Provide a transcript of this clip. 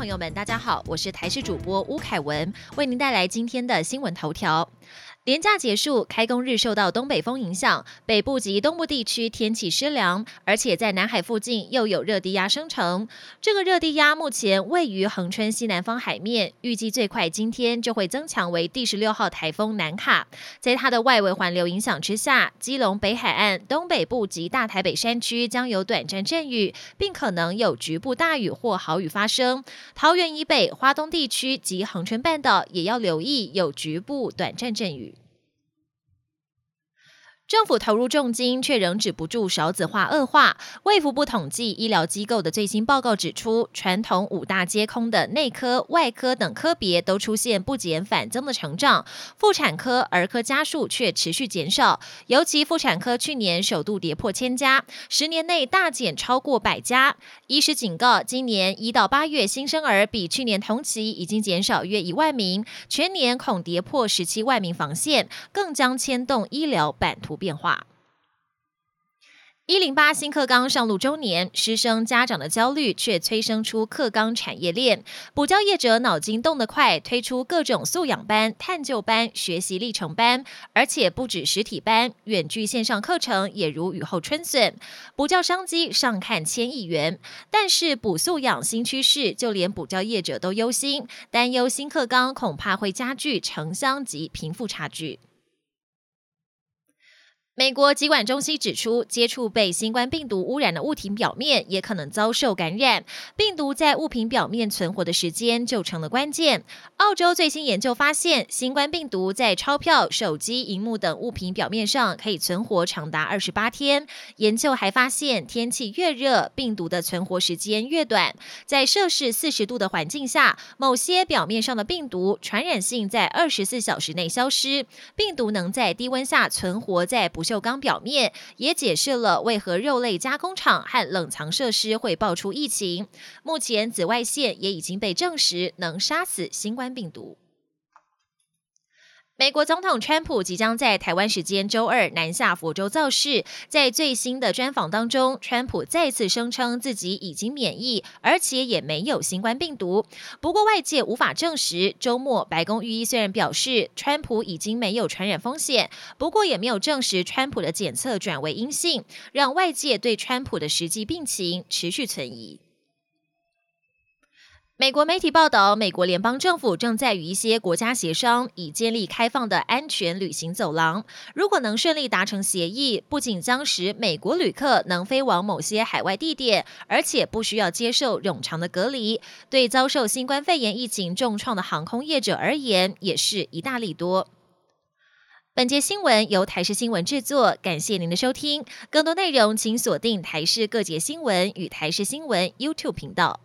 朋友们，大家好，我是台视主播吴凯文，为您带来今天的新闻头条。连假结束，开工日受到东北风影响，北部及东部地区天气湿凉，而且在南海附近又有热低压生成。这个热低压目前位于恒春西南方海面，预计最快今天就会增强为第十六号台风南卡。在它的外围环流影响之下，基隆北海岸、东北部及大台北山区将有短暂阵雨，并可能有局部大雨或豪雨发生。桃园以北、花东地区及恒春半岛也要留意有局部短暂阵雨。政府投入重金，却仍止不住少子化恶化。卫福部统计医疗机构的最新报告指出，传统五大皆空的内科、外科等科别都出现不减反增的成长，妇产科、儿科家数却持续减少。尤其妇产科去年首度跌破千家，十年内大减超过百家。医师警告，今年一到八月新生儿比去年同期已经减少约一万名，全年恐跌破十七万名防线，更将牵动医疗版图。变化。一零八新课纲上路周年，师生家长的焦虑却催生出课纲产业链。补教业者脑筋动得快，推出各种素养班、探究班、学习历程班，而且不止实体班，远距线上课程也如雨后春笋。补教商机上看千亿元，但是补素养新趋势，就连补教业者都忧心，担忧新课纲恐怕会加剧城乡及贫富差距。美国疾管中心指出，接触被新冠病毒污染的物体表面，也可能遭受感染。病毒在物品表面存活的时间就成了关键。澳洲最新研究发现，新冠病毒在钞票、手机、荧幕等物品表面上可以存活长达二十八天。研究还发现，天气越热，病毒的存活时间越短。在摄氏四十度的环境下，某些表面上的病毒传染性在二十四小时内消失。病毒能在低温下存活在不锈钢表面也解释了为何肉类加工厂和冷藏设施会爆出疫情。目前，紫外线也已经被证实能杀死新冠病毒。美国总统川普即将在台湾时间周二南下佛州造势。在最新的专访当中，川普再次声称自己已经免疫，而且也没有新冠病毒。不过外界无法证实。周末，白宫御医虽然表示川普已经没有传染风险，不过也没有证实川普的检测转为阴性，让外界对川普的实际病情持续存疑。美国媒体报道，美国联邦政府正在与一些国家协商，以建立开放的安全旅行走廊。如果能顺利达成协议，不仅将使美国旅客能飞往某些海外地点，而且不需要接受冗长的隔离，对遭受新冠肺炎疫情重创的航空业者而言，也是一大利多。本节新闻由台视新闻制作，感谢您的收听。更多内容请锁定台视各节新闻与台视新闻 YouTube 频道。